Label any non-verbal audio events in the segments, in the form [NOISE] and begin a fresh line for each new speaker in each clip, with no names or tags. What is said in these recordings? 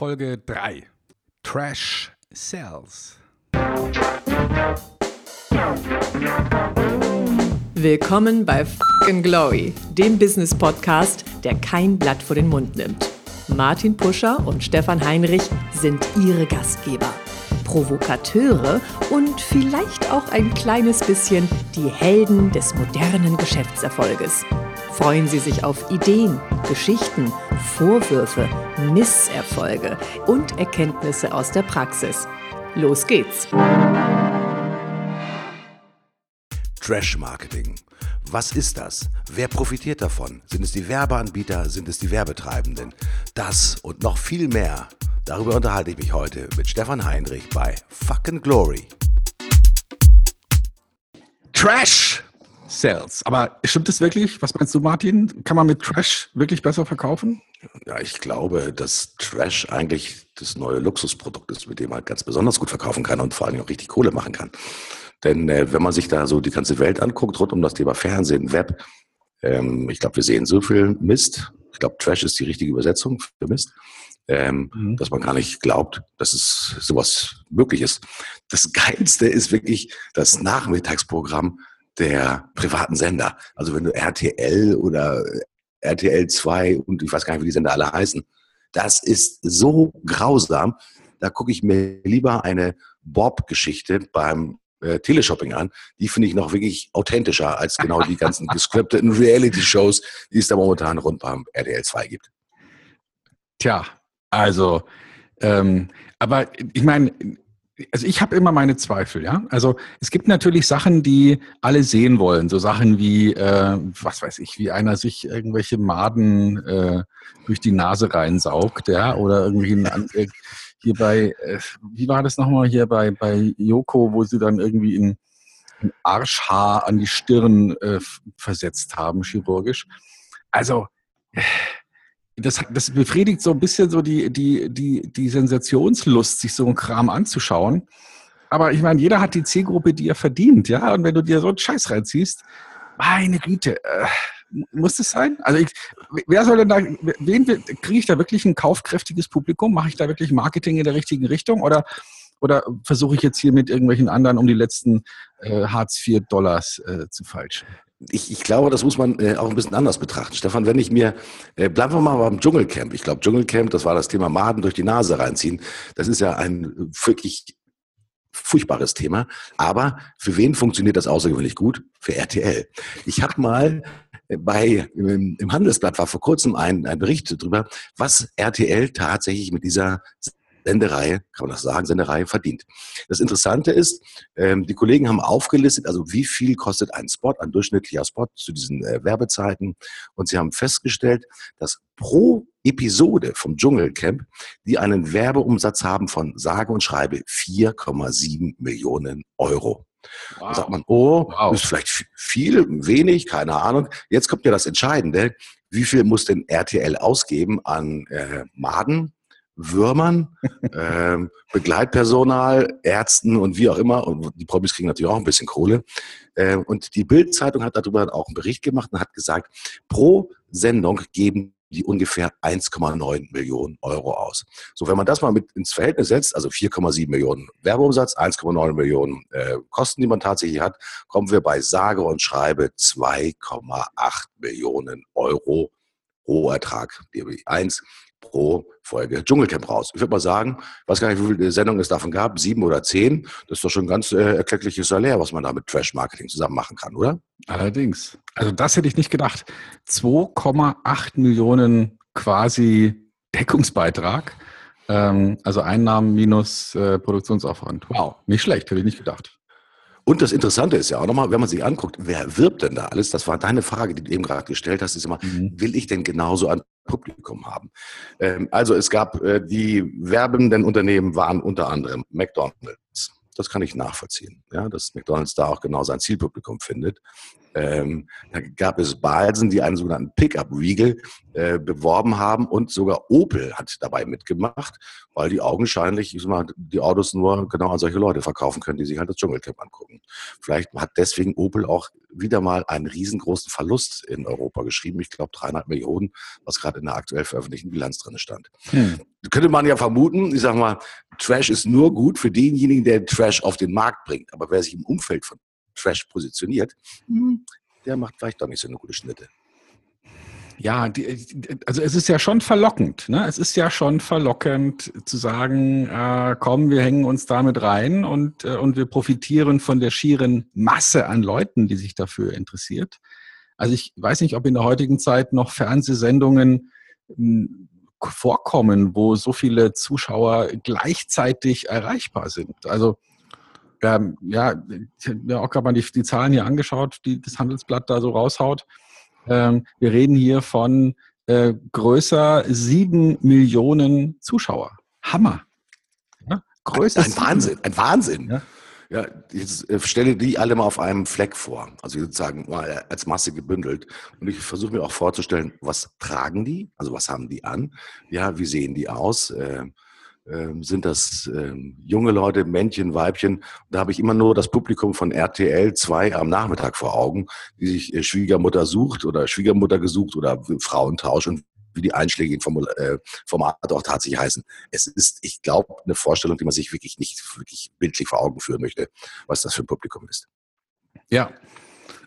Folge 3. Trash Sells.
Willkommen bei Fucking Glory, dem Business Podcast, der kein Blatt vor den Mund nimmt. Martin Puscher und Stefan Heinrich sind ihre Gastgeber. Provokateure und vielleicht auch ein kleines bisschen die Helden des modernen Geschäftserfolges. Freuen Sie sich auf Ideen, Geschichten, Vorwürfe, Misserfolge und Erkenntnisse aus der Praxis. Los geht's!
Trash Marketing. Was ist das? Wer profitiert davon? Sind es die Werbeanbieter? Sind es die Werbetreibenden? Das und noch viel mehr. Darüber unterhalte ich mich heute mit Stefan Heinrich bei Fucking Glory.
Trash Sells. Aber stimmt das wirklich? Was meinst du, Martin? Kann man mit Trash wirklich besser verkaufen?
Ja, ich glaube, dass Trash eigentlich das neue Luxusprodukt ist, mit dem man ganz besonders gut verkaufen kann und vor allem auch richtig Kohle machen kann. Denn äh, wenn man sich da so die ganze Welt anguckt, rund um das Thema Fernsehen, Web, ähm, ich glaube, wir sehen so viel Mist. Ich glaube, Trash ist die richtige Übersetzung für Mist. Ähm, mhm. dass man gar nicht glaubt, dass es sowas möglich ist. Das Geilste ist wirklich das Nachmittagsprogramm der privaten Sender. Also wenn du RTL oder RTL 2 und ich weiß gar nicht, wie die Sender alle heißen, das ist so grausam. Da gucke ich mir lieber eine Bob-Geschichte beim äh, Teleshopping an. Die finde ich noch wirklich authentischer als genau die ganzen [LAUGHS] gescripteten Reality-Shows, die es da momentan rund beim RTL 2 gibt.
Tja, also, ähm, aber ich meine, also ich habe immer meine Zweifel, ja. Also es gibt natürlich Sachen, die alle sehen wollen, so Sachen wie, äh, was weiß ich, wie einer sich irgendwelche Maden äh, durch die Nase reinsaugt, ja, oder irgendwie äh, hier bei, äh, wie war das nochmal hier bei bei Yoko, wo sie dann irgendwie ein, ein Arschhaar an die Stirn äh, versetzt haben, chirurgisch. Also äh, das, das befriedigt so ein bisschen so die, die, die, die Sensationslust, sich so einen Kram anzuschauen. Aber ich meine, jeder hat die Zielgruppe, die er verdient, ja. Und wenn du dir so einen Scheiß reinziehst, meine Güte, äh, muss das sein? Also ich, wer soll denn da, wen kriege ich da wirklich ein kaufkräftiges Publikum? Mache ich da wirklich Marketing in der richtigen Richtung oder, oder versuche ich jetzt hier mit irgendwelchen anderen um die letzten äh, Hartz IV Dollars äh, zu falschen?
Ich, ich glaube, das muss man äh, auch ein bisschen anders betrachten. Stefan, wenn ich mir, äh, bleiben wir mal beim Dschungelcamp. Ich glaube, Dschungelcamp, das war das Thema Maden durch die Nase reinziehen. Das ist ja ein wirklich furchtbares Thema. Aber für wen funktioniert das außergewöhnlich gut? Für RTL. Ich habe mal bei im, im Handelsblatt war vor kurzem ein, ein Bericht darüber, was RTL tatsächlich mit dieser Sendereihe, kann man das sagen, Sendereihe verdient. Das Interessante ist, ähm, die Kollegen haben aufgelistet, also wie viel kostet ein Spot, ein durchschnittlicher Spot zu diesen äh, Werbezeiten. Und sie haben festgestellt, dass pro Episode vom Dschungelcamp, die einen Werbeumsatz haben von sage und schreibe 4,7 Millionen Euro. Wow. Da sagt man, oh, wow. ist vielleicht viel, wenig, keine Ahnung. Jetzt kommt ja das Entscheidende. Wie viel muss denn RTL ausgeben an äh, Maden, Würmern, [LAUGHS] ähm, Begleitpersonal, Ärzten und wie auch immer. Und die Promis kriegen natürlich auch ein bisschen Kohle. Ähm, und die Bild-Zeitung hat darüber auch einen Bericht gemacht und hat gesagt, pro Sendung geben die ungefähr 1,9 Millionen Euro aus. So, wenn man das mal mit ins Verhältnis setzt, also 4,7 Millionen Werbeumsatz, 1,9 Millionen äh, Kosten, die man tatsächlich hat, kommen wir bei sage und schreibe 2,8 Millionen Euro Rohertrag, DB1 pro Folge Dschungelcamp raus. Ich würde mal sagen, ich weiß gar nicht, wie viele Sendungen es davon gab, sieben oder zehn. Das ist doch schon ein ganz äh, erkleckliches Salär, was man da mit Trash-Marketing zusammen machen kann, oder?
Allerdings. Also das hätte ich nicht gedacht. 2,8 Millionen quasi Deckungsbeitrag. Ähm, also Einnahmen minus äh, Produktionsaufwand. Wow, nicht schlecht, hätte ich nicht gedacht.
Und das Interessante ist ja auch nochmal, wenn man sich anguckt, wer wirbt denn da alles? Das war deine Frage, die du eben gerade gestellt hast, ist immer, mhm. will ich denn genauso ein Publikum haben? Ähm, also es gab, äh, die werbenden Unternehmen waren unter anderem McDonald's. Das kann ich nachvollziehen, ja, dass McDonald's da auch genau sein Zielpublikum findet. Ähm, da gab es Balsen, die einen sogenannten Pickup-Regal äh, beworben haben und sogar Opel hat dabei mitgemacht, weil die augenscheinlich ich sag mal, die Autos nur genau an solche Leute verkaufen können, die sich halt das Dschungelcamp angucken. Vielleicht hat deswegen Opel auch wieder mal einen riesengroßen Verlust in Europa geschrieben. Ich glaube 300 Millionen, was gerade in der aktuell veröffentlichten Bilanz drin stand. Hm. Könnte man ja vermuten, ich sag mal, Trash ist nur gut für denjenigen, der Trash auf den Markt bringt. Aber wer sich im Umfeld von Trash positioniert, hm, der macht vielleicht doch nicht so eine gute Schnitte.
Ja, die, also es ist ja schon verlockend. Ne? Es ist ja schon verlockend zu sagen, äh, komm, wir hängen uns damit rein und, äh, und wir profitieren von der schieren Masse an Leuten, die sich dafür interessiert. Also ich weiß nicht, ob in der heutigen Zeit noch Fernsehsendungen hm, vorkommen, wo so viele Zuschauer gleichzeitig erreichbar sind. Also ähm, ja, ich habe mir auch gerade mal die, die, Zahlen hier angeschaut, die das Handelsblatt da so raushaut. Ähm, wir reden hier von äh, größer sieben Millionen Zuschauer. Hammer.
Ja? Größer ein, ein Wahnsinn, ein Wahnsinn. Ja? Ja, jetzt äh, stelle die alle mal auf einem Fleck vor, also sozusagen mal als Masse gebündelt. Und ich versuche mir auch vorzustellen, was tragen die? Also was haben die an? Ja, wie sehen die aus? Äh, ähm, sind das äh, junge Leute, Männchen, Weibchen. Da habe ich immer nur das Publikum von RTL 2 am Nachmittag vor Augen, die sich äh, Schwiegermutter sucht oder Schwiegermutter gesucht oder Frauentausch und wie die einschlägigen äh, Formate auch tatsächlich heißen. Es ist, ich glaube, eine Vorstellung, die man sich wirklich nicht wirklich bildlich vor Augen führen möchte, was das für ein Publikum ist.
Ja,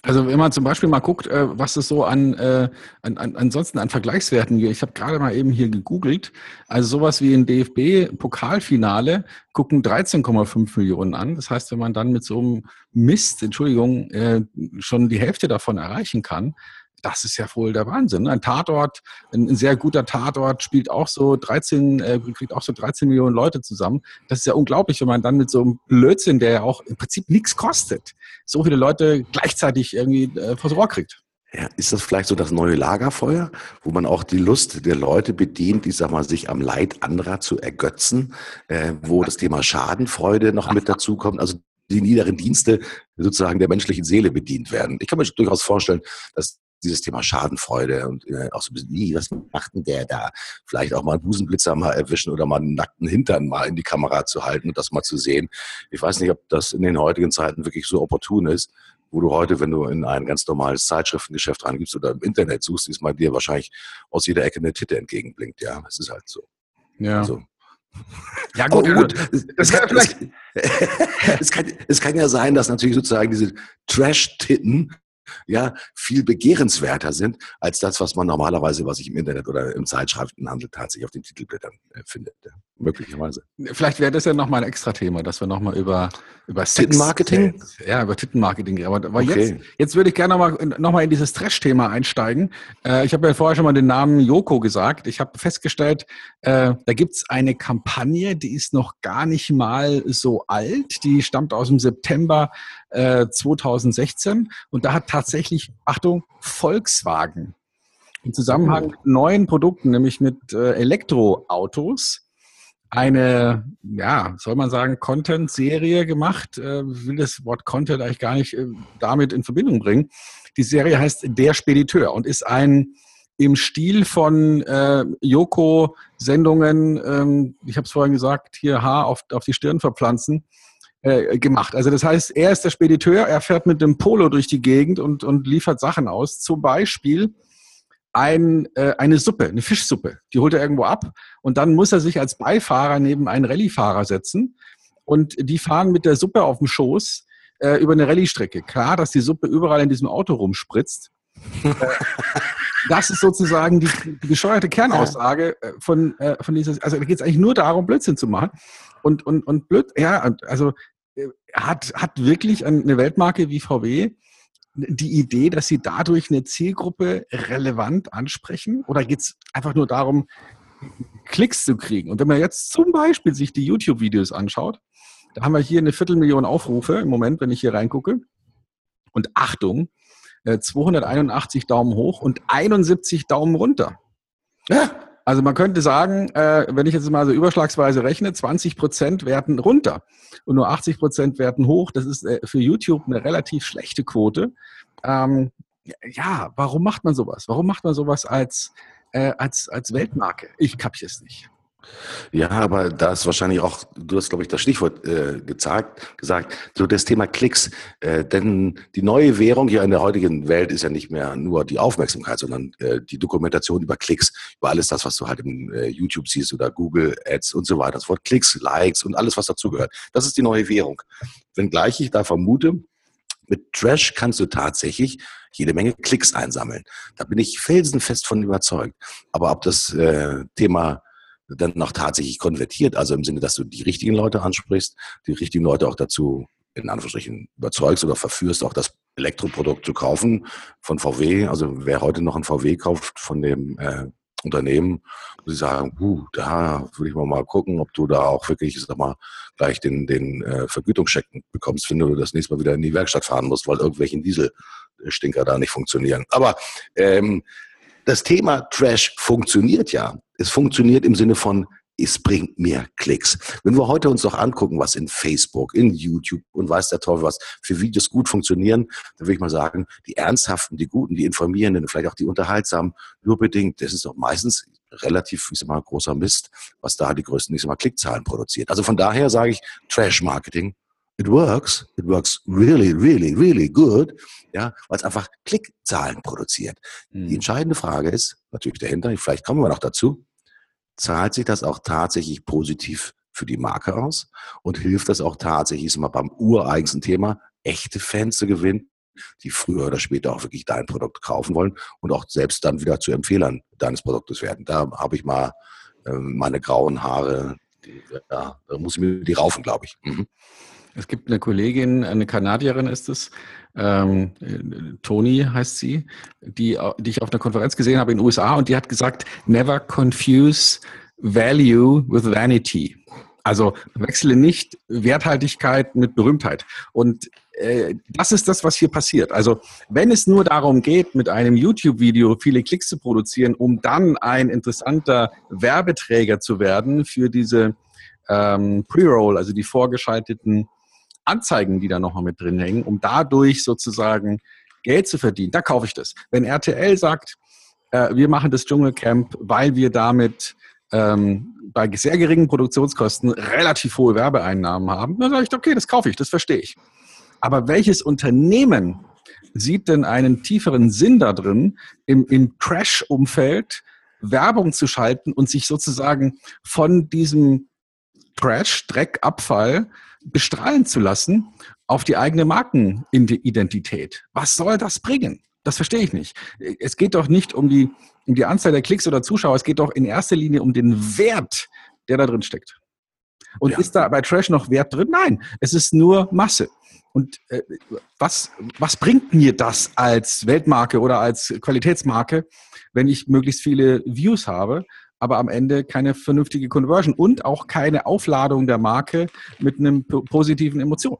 also wenn man zum Beispiel mal guckt, äh, was es so an, äh, an, an ansonsten an Vergleichswerten gibt. Ich habe gerade mal eben hier gegoogelt. Also sowas wie ein DFB-Pokalfinale gucken 13,5 Millionen an. Das heißt, wenn man dann mit so einem Mist, Entschuldigung, äh, schon die Hälfte davon erreichen kann, das ist ja wohl der Wahnsinn. Ne? Ein Tatort, ein, sehr guter Tatort spielt auch so 13, äh, kriegt auch so 13 Millionen Leute zusammen. Das ist ja unglaublich, wenn man dann mit so einem Blödsinn, der ja auch im Prinzip nichts kostet, so viele Leute gleichzeitig irgendwie äh, vors Rohr kriegt.
Ja, ist das vielleicht so das neue Lagerfeuer, wo man auch die Lust der Leute bedient, die sag mal, sich am Leid anderer zu ergötzen, äh, wo das Thema Schadenfreude noch mit dazukommt, also die niederen Dienste sozusagen der menschlichen Seele bedient werden. Ich kann mir durchaus vorstellen, dass dieses Thema Schadenfreude und äh, auch so ein bisschen, wie, was macht denn der da? Vielleicht auch mal einen Busenblitzer mal erwischen oder mal einen nackten Hintern mal in die Kamera zu halten und das mal zu sehen. Ich weiß nicht, ob das in den heutigen Zeiten wirklich so opportun ist, wo du heute, wenn du in ein ganz normales Zeitschriftengeschäft reingibst oder im Internet suchst, ist mal dir wahrscheinlich aus jeder Ecke eine Titte entgegenblinkt. Ja, es ist halt so.
Ja. Also, [LAUGHS]
ja, gut. gut. Es, kann, es, [LAUGHS] es, kann, es kann ja sein, dass natürlich sozusagen diese Trash-Titten ja, viel begehrenswerter sind als das, was man normalerweise, was ich im Internet oder im Zeitschriftenhandel tatsächlich auf den Titelblättern äh, findet. Ja, möglicherweise.
Vielleicht wäre das ja nochmal ein extra Thema, dass wir nochmal über, über
Tittenmarketing?
Ja, über Tittenmarketing reden. Aber, aber okay. jetzt, jetzt würde ich gerne nochmal noch mal in dieses Trash-Thema einsteigen. Äh, ich habe ja vorher schon mal den Namen Joko gesagt. Ich habe festgestellt, äh, da gibt es eine Kampagne, die ist noch gar nicht mal so alt. Die stammt aus dem September 2016 und da hat tatsächlich, Achtung, Volkswagen im Zusammenhang mit neuen Produkten, nämlich mit äh, Elektroautos, eine, ja, soll man sagen, Content-Serie gemacht. Äh, will das Wort Content eigentlich gar nicht äh, damit in Verbindung bringen. Die Serie heißt Der Spediteur und ist ein im Stil von äh, Joko-Sendungen, ähm, ich habe es vorhin gesagt, hier Haar auf, auf die Stirn verpflanzen, äh, gemacht. Also das heißt, er ist der Spediteur, er fährt mit dem Polo durch die Gegend und, und liefert Sachen aus. Zum Beispiel ein, äh, eine Suppe, eine Fischsuppe. Die holt er irgendwo ab und dann muss er sich als Beifahrer neben einen Rallyefahrer setzen und die fahren mit der Suppe auf dem Schoß äh, über eine Rallystrecke. Klar, dass die Suppe überall in diesem Auto rumspritzt. Äh, [LAUGHS] das ist sozusagen die, die bescheuerte Kernaussage äh, von, von dieser, also da geht es eigentlich nur darum, Blödsinn zu machen. Und, und, und blöd, ja, also hat, hat wirklich eine Weltmarke wie VW die Idee, dass sie dadurch eine Zielgruppe relevant ansprechen? Oder geht es einfach nur darum, Klicks zu kriegen? Und wenn man jetzt zum Beispiel sich die YouTube-Videos anschaut, da haben wir hier eine Viertelmillion Aufrufe im Moment, wenn ich hier reingucke. Und Achtung, 281 äh, Daumen hoch und 71 Daumen runter. Ja, also man könnte sagen, äh, wenn ich jetzt mal so überschlagsweise rechne, 20 Prozent werten runter und nur 80 Prozent werten hoch. Das ist äh, für YouTube eine relativ schlechte Quote. ähm, ja, warum macht man sowas? Warum macht man sowas als, äh, als, als Weltmarke? Ich kapiere es nicht.
Ja, aber da ist wahrscheinlich auch, du hast, glaube ich, das Stichwort äh, gezeigt, gesagt, so das Thema Klicks. Äh, denn die neue Währung hier in der heutigen Welt ist ja nicht mehr nur die Aufmerksamkeit, sondern äh, die Dokumentation über Klicks, über alles das, was du halt im äh, YouTube siehst oder Google Ads und so weiter. Das Wort Klicks, Likes und alles, was dazugehört. Das ist die neue Währung. Wenngleich ich da vermute, mit Trash kannst du tatsächlich jede Menge Klicks einsammeln. Da bin ich felsenfest von überzeugt. Aber ob das äh, Thema dann noch tatsächlich konvertiert, also im Sinne, dass du die richtigen Leute ansprichst, die richtigen Leute auch dazu in Anführungsstrichen überzeugst oder verführst, auch das Elektroprodukt zu kaufen von VW. Also wer heute noch ein VW kauft von dem äh, Unternehmen, muss ich sagen, puh, da würde ich mal, mal gucken, ob du da auch wirklich, sag mal, gleich den, den äh, Vergütungscheck bekommst, wenn du das nächste Mal wieder in die Werkstatt fahren musst, weil irgendwelchen Dieselstinker da nicht funktionieren. Aber ähm, das Thema Trash funktioniert ja. Es funktioniert im Sinne von, es bringt mehr Klicks. Wenn wir heute uns doch angucken, was in Facebook, in YouTube und weiß der Teufel was für Videos gut funktionieren, dann würde ich mal sagen, die ernsthaften, die guten, die informierenden, vielleicht auch die unterhaltsamen, nur bedingt, das ist doch meistens relativ, ich sag mal, großer Mist, was da die größten, ich sag mal, Klickzahlen produziert. Also von daher sage ich, Trash-Marketing it works, it works really, really, really good, ja, weil es einfach Klickzahlen produziert. Mhm. Die entscheidende Frage ist natürlich dahinter, vielleicht kommen wir noch dazu, zahlt sich das auch tatsächlich positiv für die Marke aus und hilft das auch tatsächlich, ist mal beim ureigensten Thema, echte Fans zu gewinnen, die früher oder später auch wirklich dein Produkt kaufen wollen und auch selbst dann wieder zu Empfehlern deines Produktes werden. Da habe ich mal äh, meine grauen Haare, die, ja, da muss ich mir die raufen, glaube ich. Mhm.
Es gibt eine Kollegin, eine Kanadierin ist es, ähm, Toni heißt sie, die, die ich auf einer Konferenz gesehen habe in den USA und die hat gesagt, never confuse value with vanity. Also wechsle nicht Werthaltigkeit mit Berühmtheit. Und äh, das ist das, was hier passiert. Also wenn es nur darum geht, mit einem YouTube-Video viele Klicks zu produzieren, um dann ein interessanter Werbeträger zu werden für diese ähm, Pre-Roll, also die vorgeschalteten Anzeigen, die da nochmal mit drin hängen, um dadurch sozusagen Geld zu verdienen. Da kaufe ich das. Wenn RTL sagt, äh, wir machen das Dschungelcamp, weil wir damit ähm, bei sehr geringen Produktionskosten relativ hohe Werbeeinnahmen haben, dann sage ich, okay, das kaufe ich, das verstehe ich. Aber welches Unternehmen sieht denn einen tieferen Sinn da drin, im, im Trash-Umfeld Werbung zu schalten und sich sozusagen von diesem Trash, Dreck, Abfall bestrahlen zu lassen auf die eigene Markenidentität. Was soll das bringen? Das verstehe ich nicht. Es geht doch nicht um die, um die Anzahl der Klicks oder Zuschauer, es geht doch in erster Linie um den Wert, der da drin steckt. Und ja. ist da bei Trash noch Wert drin? Nein, es ist nur Masse. Und äh, was, was bringt mir das als Weltmarke oder als Qualitätsmarke, wenn ich möglichst viele Views habe, aber am Ende keine vernünftige Conversion und auch keine Aufladung der Marke mit einem positiven Emotion.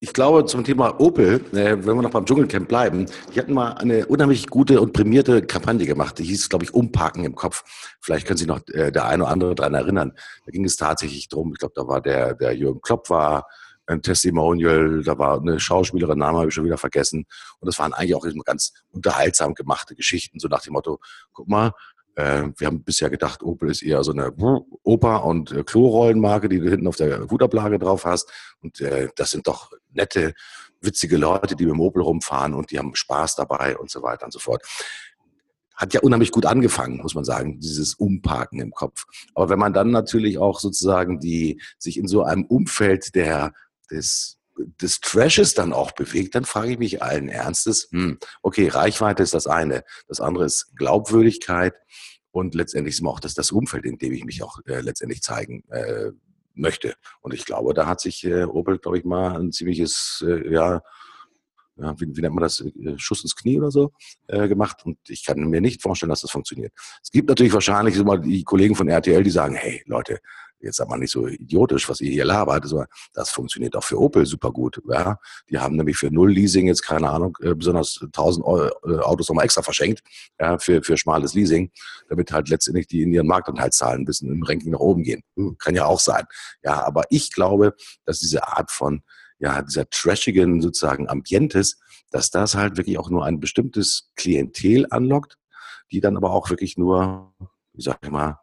Ich glaube, zum Thema Opel, äh, wenn wir noch beim Dschungelcamp bleiben, die hatten mal eine unheimlich gute und prämierte Kampagne gemacht. Die hieß, glaube ich, Umparken im Kopf. Vielleicht können sich noch äh, der eine oder andere daran erinnern. Da ging es tatsächlich darum, ich glaube, da war der, der Jürgen Klopp war ein Testimonial, da war eine Schauspielerin, Name habe ich schon wieder vergessen. Und das waren eigentlich auch ganz unterhaltsam gemachte Geschichten, so nach dem Motto, guck mal, äh, wir haben bisher gedacht, Opel ist eher so eine Oper- und äh, Klorollenmarke, die du hinten auf der Hutablage drauf hast. Und äh, das sind doch nette, witzige Leute, die mit dem Opel rumfahren und die haben Spaß dabei und so weiter und so fort. Hat ja unheimlich gut angefangen, muss man sagen, dieses Umparken im Kopf. Aber wenn man dann natürlich auch sozusagen die, sich in so einem Umfeld der, des, des Trashes dann auch bewegt, dann frage ich mich allen Ernstes, hm, okay, Reichweite ist das eine. Das andere ist Glaubwürdigkeit. Und letztendlich ist auch das, das Umfeld, in dem ich mich auch äh, letztendlich zeigen äh, möchte. Und ich glaube, da hat sich äh, Opel, glaube ich, mal ein ziemliches, äh, ja, ja, wie, wie nennt man das, äh, Schuss ins Knie oder so äh, gemacht. Und ich kann mir nicht vorstellen, dass das funktioniert. Es gibt natürlich wahrscheinlich mal die Kollegen von RTL, die sagen, hey Leute, jetzt sag mal nicht so idiotisch, was ihr hier labert, aber das funktioniert auch für Opel super gut. Ja? Die haben nämlich für null Leasing jetzt, keine Ahnung, äh, besonders 1000 äh, Autos nochmal extra verschenkt ja, für, für schmales Leasing, damit halt letztendlich die in ihren Marktanteilszahlen ein bisschen im Ranking nach oben gehen. Hm, kann ja auch sein. Ja, aber ich glaube, dass diese Art von ja, dieser trashigen sozusagen Ambientes, dass das halt wirklich auch nur ein bestimmtes Klientel anlockt, die dann aber auch wirklich nur, wie sag ich mal,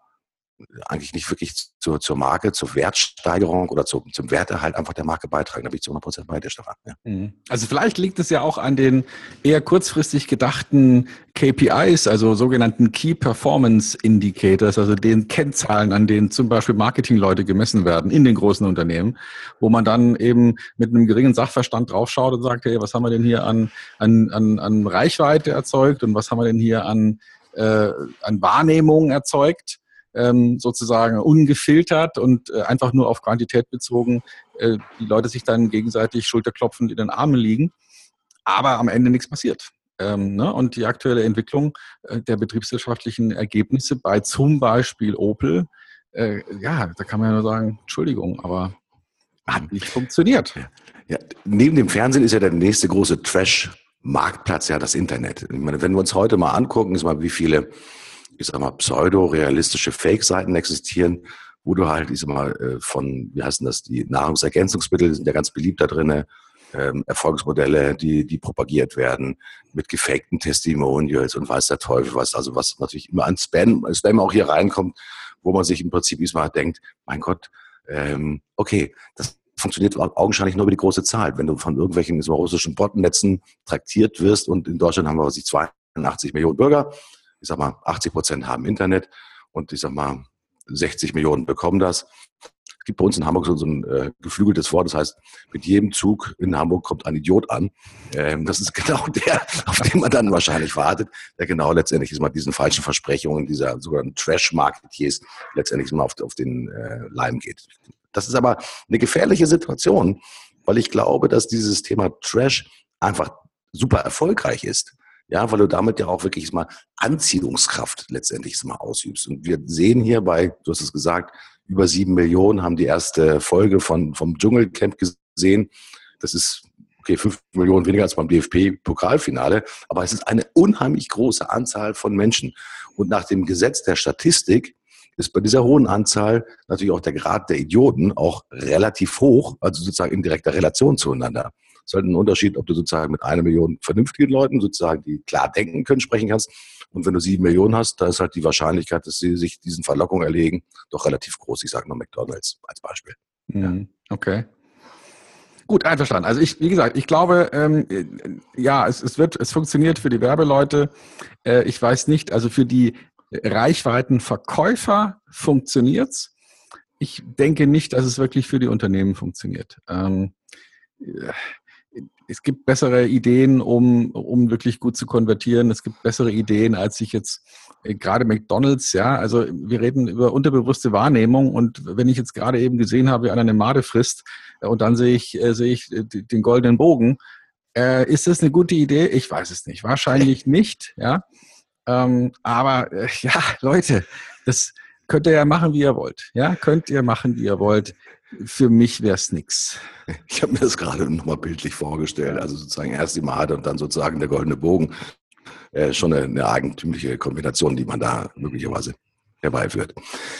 eigentlich nicht wirklich zur, zur Marke, zur Wertsteigerung oder zu, zum Werterhalt einfach der Marke beitragen. Da bin ich zu 100 Prozent bei dir, Stefan. Ja.
Mhm. Also vielleicht liegt es ja auch an den eher kurzfristig gedachten KPIs, also sogenannten Key Performance Indicators, also den Kennzahlen, an denen zum Beispiel Marketingleute gemessen werden in den großen Unternehmen, wo man dann eben mit einem geringen Sachverstand draufschaut und sagt, hey, was haben wir denn hier an, an, an, an Reichweite erzeugt und was haben wir denn hier an, äh, an Wahrnehmung erzeugt? Ähm, sozusagen ungefiltert und äh, einfach nur auf Quantität bezogen äh, die Leute sich dann gegenseitig schulterklopfend in den Armen liegen, aber am Ende nichts passiert. Ähm, ne? Und die aktuelle Entwicklung äh, der betriebswirtschaftlichen Ergebnisse bei zum Beispiel Opel, äh, ja, da kann man ja nur sagen, Entschuldigung, aber hat nicht funktioniert.
Ja, neben dem Fernsehen ist ja der nächste große Trash-Marktplatz ja das Internet. Ich meine, wenn wir uns heute mal angucken, ist mal, wie viele ich sag mal, pseudo-realistische Fake-Seiten existieren, wo du halt, ich sag mal, äh, von, wie heißen das, die Nahrungsergänzungsmittel sind ja ganz beliebt da drin, ähm, Erfolgsmodelle, die, die propagiert werden, mit gefakten Testimonials und weiß der Teufel was, also was natürlich immer an Spam, Spam auch hier reinkommt, wo man sich im Prinzip diesmal denkt, mein Gott, ähm, okay, das funktioniert augenscheinlich nur über die große Zahl. Wenn du von irgendwelchen russischen Botnetzen traktiert wirst und in Deutschland haben wir, was ich, 82 Millionen Bürger, ich sag mal, 80 Prozent haben Internet und ich sag mal, 60 Millionen bekommen das. Es gibt bei uns in Hamburg so, ein äh, geflügeltes Wort, das heißt, mit jedem Zug in Hamburg kommt ein Idiot an. Ähm, das ist [LAUGHS] genau der, auf den man dann wahrscheinlich wartet, der genau letztendlich ist mal diesen falschen Versprechungen, dieser sogenannten Trash-Marketiers letztendlich mal auf, auf den äh, Leim geht. Das ist aber eine gefährliche Situation, weil ich glaube, dass dieses Thema Trash einfach super erfolgreich ist. Ja, weil du damit ja auch wirklich mal Anziehungskraft letztendlich mal ausübst. Und wir sehen hier bei, du hast es gesagt, über sieben Millionen haben die erste Folge von, vom Dschungelcamp gesehen. Das ist okay, fünf Millionen weniger als beim DFB-Pokalfinale, aber es ist eine unheimlich große Anzahl von Menschen. Und nach dem Gesetz der Statistik ist bei dieser hohen Anzahl natürlich auch der Grad der Idioten auch relativ hoch, also sozusagen in direkter Relation zueinander. Es ist halt ein Unterschied, ob du sozusagen mit einer Million vernünftigen Leuten, sozusagen, die klar denken können, sprechen kannst. Und wenn du sieben Millionen hast, da ist halt die Wahrscheinlichkeit, dass sie sich diesen Verlockungen erlegen, doch relativ groß. Ich sage nur McDonalds als Beispiel.
Mhm. Okay. Gut, einverstanden. Also ich, wie gesagt, ich glaube, ähm, ja, es, es wird, es funktioniert für die Werbeleute. Äh, ich weiß nicht, also für die Reichweitenverkäufer funktioniert's. Ich denke nicht, dass es wirklich für die Unternehmen funktioniert. Ähm, es gibt bessere Ideen, um, um wirklich gut zu konvertieren. Es gibt bessere Ideen, als sich jetzt äh, gerade McDonalds, ja, also wir reden über unterbewusste Wahrnehmung und wenn ich jetzt gerade eben gesehen habe, wie einer eine Made frisst äh, und dann sehe ich, äh, sehe ich den goldenen Bogen, ist das eine gute Idee? Ich weiß es nicht. Wahrscheinlich nicht, ja. Ähm, aber [LAUGHS] ja, Leute, das könnt ihr ja machen, wie ihr wollt. Ja, könnt ihr machen, wie ihr wollt. Für mich wäre es nichts. [LAUGHS]
Ich habe mir das gerade nochmal bildlich vorgestellt. Also sozusagen erst die Made und dann sozusagen der goldene Bogen. Äh, schon eine, eine eigentümliche Kombination, die man da möglicherweise herbeiführt.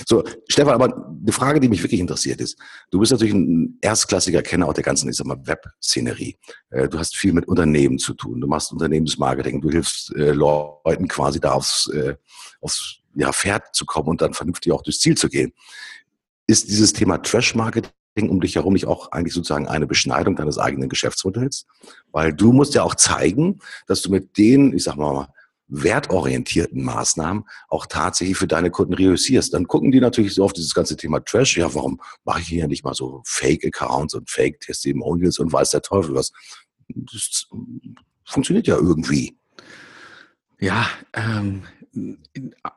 So, Stefan, aber eine Frage, die mich wirklich interessiert ist. Du bist natürlich ein erstklassiger Kenner auch der ganzen, ich sag mal, Web-Szenerie. Äh, du hast viel mit Unternehmen zu tun. Du machst Unternehmensmarketing. Du hilfst äh, Leuten quasi da aufs, äh, aufs ja, Pferd zu kommen und dann vernünftig auch durchs Ziel zu gehen. Ist dieses Thema Trash-Marketing um dich herum nicht auch eigentlich sozusagen eine Beschneidung deines eigenen Geschäftsmodells? Weil du musst ja auch zeigen, dass du mit den, ich sag mal, wertorientierten Maßnahmen auch tatsächlich für deine Kunden reüssierst. Dann gucken die natürlich so auf dieses ganze Thema Trash. Ja, warum mache ich hier nicht mal so Fake-Accounts und Fake-Testimonials und weiß der Teufel was? Das funktioniert ja irgendwie.
Ja, ähm,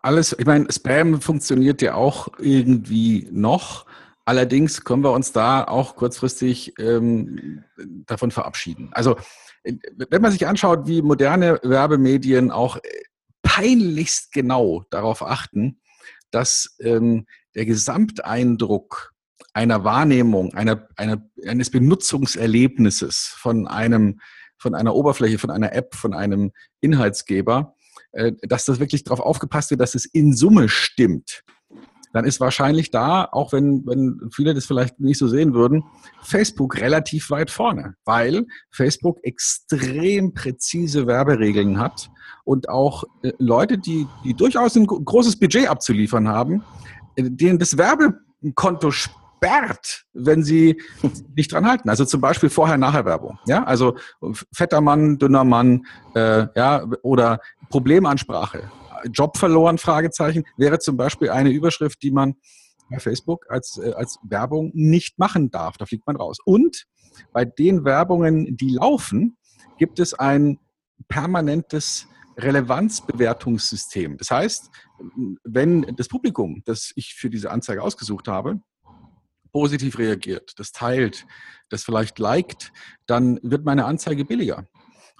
alles, ich meine, Spam funktioniert ja auch irgendwie noch. Allerdings können wir uns da auch kurzfristig ähm, davon verabschieden. Also, wenn man sich anschaut, wie moderne Werbemedien auch peinlichst genau darauf achten, dass ähm, der Gesamteindruck einer Wahrnehmung, einer, einer, eines Benutzungserlebnisses von einem, von einer Oberfläche, von einer App, von einem Inhaltsgeber äh, dass das wirklich darauf aufgepasst wird, dass es in Summe stimmt. dann ist wahrscheinlich da, auch wenn, wenn viele das vielleicht nicht so sehen würden, Facebook relativ weit vorne, weil Facebook extrem präzise Werberegeln hat und auch äh, Leute, die, die durchaus ein großes Budget abzuliefern haben, äh, denen das Werbekonto sperrt, wenn sie [LAUGHS] nicht dran halten. Also zum Beispiel Vorher-Nachher-Werbung. Ja, also fetter Mann, dünner Mann, äh, ja, oder Problemansprache. Job verloren, Fragezeichen, wäre zum Beispiel eine Überschrift, die man bei Facebook als, äh, als Werbung nicht machen darf. Da fliegt man raus. Und bei den Werbungen, die laufen, gibt es ein permanentes Relevanzbewertungssystem. Das heißt, wenn das Publikum, das ich für diese Anzeige ausgesucht habe, positiv reagiert, das teilt, das vielleicht liked, dann wird meine Anzeige billiger.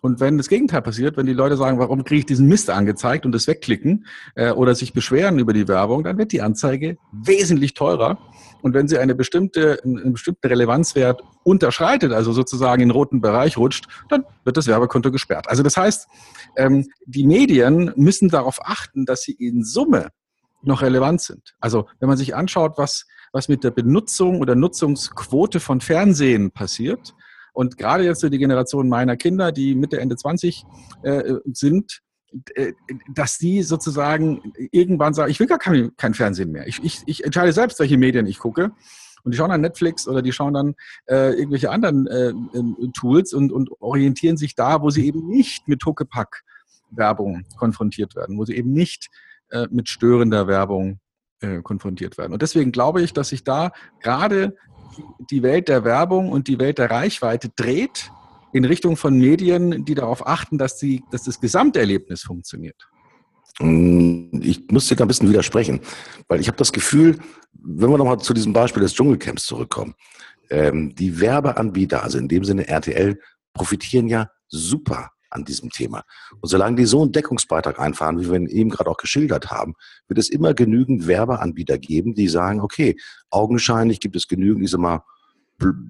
Und wenn das Gegenteil passiert, wenn die Leute sagen, warum kriege ich diesen Mist angezeigt und das wegklicken äh, oder sich beschweren über die Werbung, dann wird die Anzeige wesentlich teurer. Und wenn sie eine bestimmte, einen bestimmten Relevanzwert unterschreitet, also sozusagen in den roten Bereich rutscht, dann wird das Werbekonto gesperrt. Also das heißt, ähm, die Medien müssen darauf achten, dass sie in Summe noch relevant sind. Also wenn man sich anschaut, was, was mit der Benutzung oder Nutzungsquote von Fernsehen passiert, und gerade jetzt so die Generation meiner Kinder, die Mitte, Ende 20 äh, sind, äh, dass die sozusagen irgendwann sagen, ich will gar kein, kein Fernsehen mehr. Ich, ich, ich entscheide selbst, welche Medien ich gucke. Und die schauen dann Netflix oder die schauen dann äh, irgendwelche anderen äh, äh, Tools und, und orientieren sich da, wo sie eben nicht mit Huckepack Werbung konfrontiert werden, wo sie eben nicht äh, mit störender Werbung äh, konfrontiert werden. Und deswegen glaube ich, dass sich da gerade die Welt der Werbung und die Welt der Reichweite dreht in Richtung von Medien, die darauf achten, dass, die, dass das Gesamterlebnis funktioniert.
Mm, ich muss dir da ein bisschen widersprechen, weil ich habe das Gefühl, wenn wir nochmal zu diesem Beispiel des Dschungelcamps zurückkommen, ähm, die Werbeanbieter, also in dem Sinne RTL, profitieren ja super an diesem Thema. Und solange die so einen Deckungsbeitrag einfahren, wie wir ihn eben gerade auch geschildert haben, wird es immer genügend Werbeanbieter geben, die sagen, okay, augenscheinlich gibt es genügend, ich sag mal,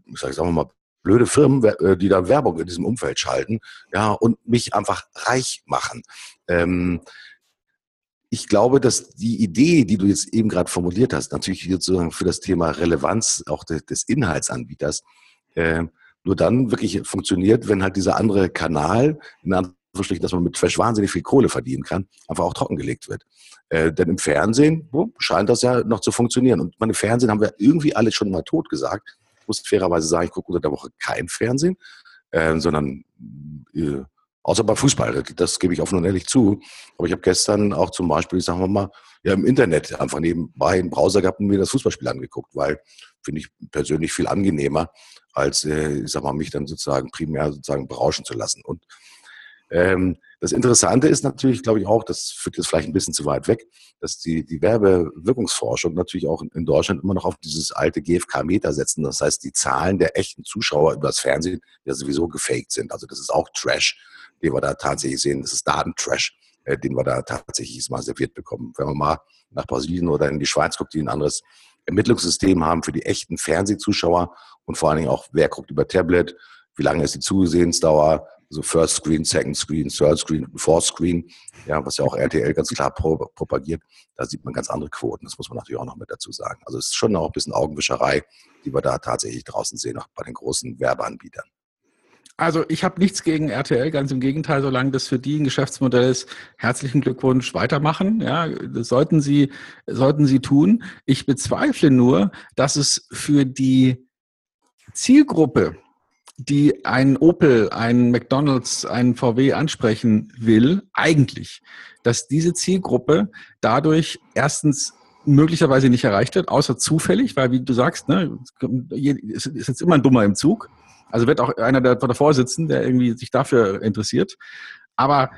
ich sag mal, blöde Firmen, äh, die da Werbung in diesem Umfeld schalten, ja, und mich einfach reich machen. Ähm, ich glaube, dass die Idee, die du jetzt eben gerade formuliert hast, natürlich sozusagen für das Thema Relevanz auch des, des Inhaltsanbieters, äh, nur dann wirklich funktioniert, wenn halt dieser andere Kanal, in Anführungsstrichen, dass man mit Trash wahnsinnig viel Kohle verdienen kann, einfach auch trockengelegt wird. Äh, denn im Fernsehen oh, scheint das ja noch zu funktionieren. Und meine Fernsehen haben wir irgendwie alle schon mal tot gesagt. Ich muss fairerweise sagen, ich gucke unter der Woche kein Fernsehen, äh, sondern äh, außer bei Fußball, das gebe ich offen und ehrlich zu. Aber ich habe gestern auch zum Beispiel, sagen wir mal, ja, im Internet einfach nebenbei einen Browser gehabt und mir das Fußballspiel angeguckt, weil finde ich persönlich viel angenehmer, als, äh, ich sag mal, mich dann sozusagen primär sozusagen berauschen zu lassen. Und ähm, das Interessante ist natürlich, glaube ich auch, das führt jetzt vielleicht ein bisschen zu weit weg, dass die, die Werbewirkungsforschung natürlich auch in Deutschland immer noch auf dieses alte GfK-Meter setzen. Das heißt, die Zahlen der echten Zuschauer über das Fernsehen ja sowieso gefaked sind. Also das ist auch Trash, den wir da tatsächlich sehen. Das ist Datentrash, äh, den wir da tatsächlich mal serviert bekommen. Wenn man mal nach Brasilien oder in die Schweiz guckt, die ein anderes Ermittlungssystem haben für die echten Fernsehzuschauer und vor allen Dingen auch, wer guckt über Tablet, wie lange ist die Zusehensdauer, so First Screen, Second Screen, Third Screen, Fourth Screen, ja, was ja auch RTL ganz klar pro, propagiert, da sieht man ganz andere Quoten. Das muss man natürlich auch noch mit dazu sagen. Also es ist schon auch ein bisschen Augenwischerei, die wir da tatsächlich draußen sehen, auch bei den großen Werbeanbietern.
Also ich habe nichts gegen RTL, ganz im Gegenteil, solange das für die ein Geschäftsmodell ist, herzlichen Glückwunsch, weitermachen. Ja, das sollten Sie, sollten Sie tun. Ich bezweifle nur, dass es für die Zielgruppe, die einen Opel, einen McDonalds, einen VW ansprechen will, eigentlich, dass diese Zielgruppe dadurch erstens möglicherweise nicht erreicht wird, außer zufällig, weil wie du sagst, ne, es ist jetzt immer ein Dummer im Zug. Also wird auch einer der, davor sitzen, der irgendwie sich dafür interessiert. Aber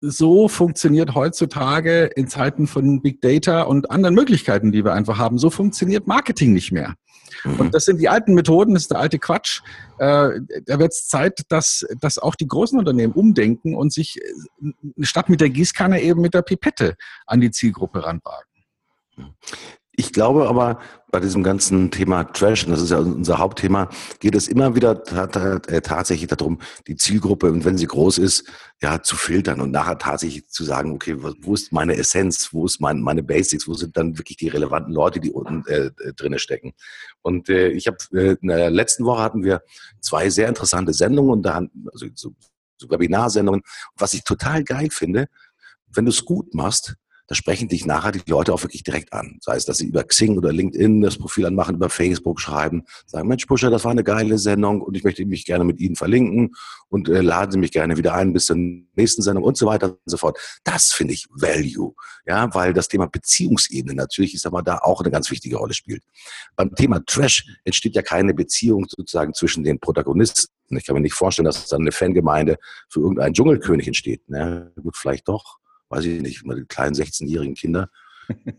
so funktioniert heutzutage in Zeiten von Big Data und anderen Möglichkeiten, die wir einfach haben, so funktioniert Marketing nicht mehr. Mhm. Und das sind die alten Methoden, das ist der alte Quatsch. Äh, da wird es Zeit, dass, dass auch die großen Unternehmen umdenken und sich äh, statt mit der Gießkanne eben mit der Pipette an die Zielgruppe ranwagen.
Ich glaube aber, bei diesem ganzen Thema Trash, und das ist ja unser Hauptthema, geht es immer wieder äh, tatsächlich darum, die Zielgruppe, und wenn sie groß ist, ja, zu filtern und nachher tatsächlich zu sagen, okay, wo ist meine Essenz, wo ist mein, meine Basics, wo sind dann wirklich die relevanten Leute, die unten äh, äh drinne stecken. Und äh, ich habe äh, in der letzten Woche hatten wir zwei sehr interessante Sendungen und da also so, so Webinarsendungen. Was ich total geil finde, wenn du es gut machst, da sprechen dich nachher die Leute auch wirklich direkt an. Sei es, dass sie über Xing oder LinkedIn das Profil anmachen, über Facebook schreiben, sagen, Mensch, Pusher, das war eine geile Sendung und ich möchte mich gerne mit Ihnen verlinken und äh, laden Sie mich gerne wieder ein bis zur nächsten Sendung und so weiter und so fort. Das finde ich Value, ja, weil das Thema Beziehungsebene natürlich, ich sag mal, da auch eine ganz wichtige Rolle spielt. Beim Thema Trash entsteht ja keine Beziehung sozusagen zwischen den Protagonisten. Ich kann mir nicht vorstellen, dass dann eine Fangemeinde für irgendeinen Dschungelkönig entsteht. Na gut, vielleicht doch weiß ich nicht, mal die kleinen 16-jährigen Kinder.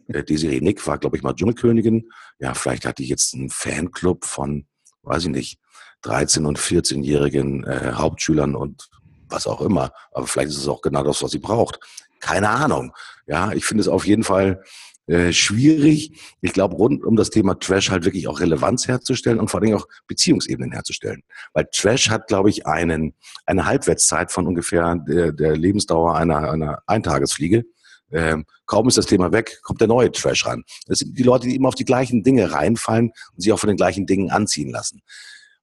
Äh, Desiree Nick war, glaube ich, mal Dschungelkönigin. Ja, vielleicht hat die jetzt einen Fanclub von, weiß ich nicht, 13- und 14-jährigen äh, Hauptschülern und was auch immer. Aber vielleicht ist es auch genau das, was sie braucht. Keine Ahnung. Ja, ich finde es auf jeden Fall äh, schwierig. Ich glaube, rund um das Thema Trash halt wirklich auch Relevanz herzustellen und vor allem auch Beziehungsebenen herzustellen. Weil Trash hat, glaube ich, einen, eine Halbwertszeit von ungefähr der, der Lebensdauer einer, einer Eintagesfliege. Ähm, kaum ist das Thema weg, kommt der neue Trash ran. Das sind die Leute, die immer auf die gleichen Dinge reinfallen und sich auch von den gleichen Dingen anziehen lassen.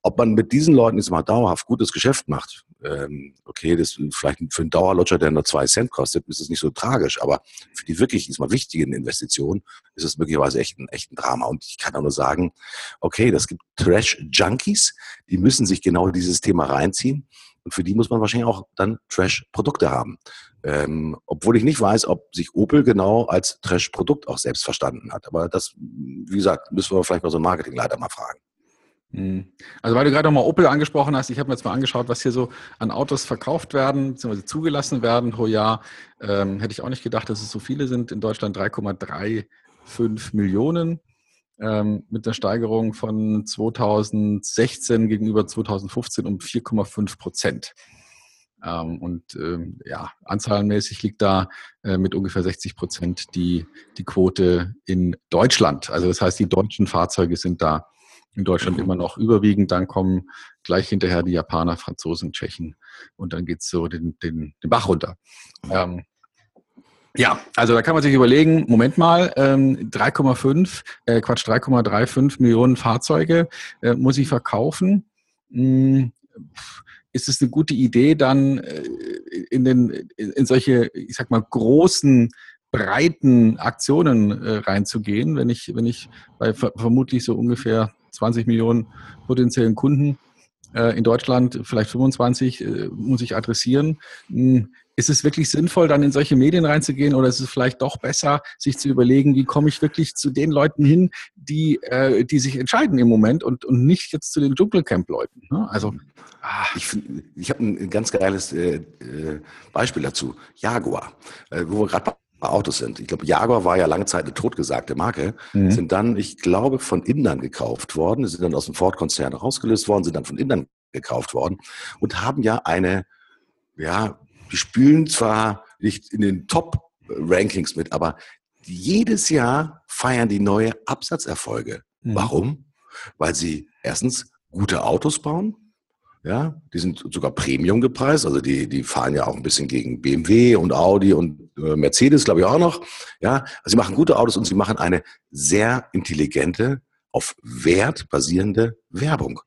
Ob man mit diesen Leuten jetzt mal dauerhaft gutes Geschäft macht, ähm, okay, das vielleicht für einen Dauerlutscher, der nur zwei Cent kostet, ist es nicht so tragisch, aber für die wirklich ist mal wichtigen Investitionen ist es möglicherweise echt ein, echt ein Drama. Und ich kann auch nur sagen, okay, das gibt Trash-Junkies, die müssen sich genau dieses Thema reinziehen. Und für die muss man wahrscheinlich auch dann Trash-Produkte haben. Ähm, obwohl ich nicht weiß, ob sich Opel genau als Trash-Produkt auch selbst verstanden hat. Aber das, wie gesagt, müssen wir vielleicht mal so einen Marketingleiter mal fragen.
Hm. Also weil du gerade nochmal Opel angesprochen hast, ich habe mir jetzt mal angeschaut, was hier so an Autos verkauft werden, beziehungsweise zugelassen werden pro Jahr. Ähm, hätte ich auch nicht gedacht, dass es so viele sind. In Deutschland 3,35 Millionen ähm, mit der Steigerung von 2016 gegenüber 2015 um 4,5 Prozent. Ähm, und ähm, ja, anzahlenmäßig liegt da äh, mit ungefähr 60 Prozent die, die Quote in Deutschland. Also das heißt, die deutschen Fahrzeuge sind da in Deutschland mhm. immer noch überwiegend. Dann kommen gleich hinterher die Japaner, Franzosen, Tschechen und dann geht es so den, den, den Bach runter. Ähm, ja, also da kann man sich überlegen, Moment mal, ähm, 3,5, äh, Quatsch, 3,35 Millionen Fahrzeuge äh, muss ich verkaufen. Hm, ist es eine gute Idee, dann äh, in, den, in solche, ich sag mal, großen breiten Aktionen äh, reinzugehen, wenn ich, wenn ich bei vermutlich so ungefähr 20 Millionen potenziellen Kunden äh, in Deutschland, vielleicht 25, äh, muss ich adressieren. Hm, ist es wirklich sinnvoll, dann in solche Medien reinzugehen oder ist es vielleicht doch besser, sich zu überlegen, wie komme ich wirklich zu den Leuten hin, die, äh, die sich entscheiden im Moment und, und nicht jetzt zu den Dschungelcamp-Leuten? Ne? Also,
ah, ich, ich habe ein ganz geiles Beispiel dazu. Jaguar, wo wir gerade Autos sind. Ich glaube, Jaguar war ja lange Zeit eine totgesagte Marke, mhm. sind dann, ich glaube, von Indern gekauft worden, sind dann aus dem Ford-Konzern rausgelöst worden, sind dann von Indern gekauft worden und haben ja eine, ja, die spülen zwar nicht in den Top-Rankings mit, aber jedes Jahr feiern die neue Absatzerfolge. Mhm. Warum? Weil sie erstens gute Autos bauen, ja, die sind sogar Premium gepreist, also die, die fahren ja auch ein bisschen gegen BMW und Audi und äh, Mercedes, glaube ich auch noch. Ja, also sie machen gute Autos und sie machen eine sehr intelligente, auf Wert basierende Werbung.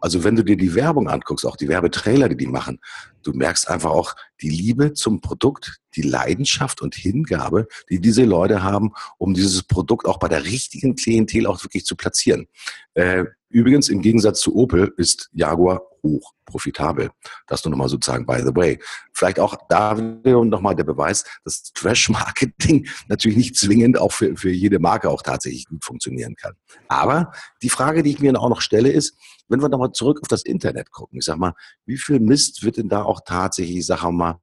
Also wenn du dir die Werbung anguckst, auch die Werbetrailer, die die machen, du merkst einfach auch die Liebe zum Produkt, die Leidenschaft und Hingabe, die diese Leute haben, um dieses Produkt auch bei der richtigen Klientel auch wirklich zu platzieren. Äh, übrigens, im Gegensatz zu Opel ist Jaguar hoch profitabel. Das nur nochmal sozusagen by the way. Vielleicht auch da nochmal der Beweis, dass Trash-Marketing [LAUGHS] natürlich nicht zwingend auch für, für jede Marke auch tatsächlich gut funktionieren kann. Aber die Frage, die ich mir auch noch stelle, ist, wenn wir nochmal zurück auf das Internet gucken, ich sag mal, wie viel Mist wird denn da auch tatsächlich, sag mal,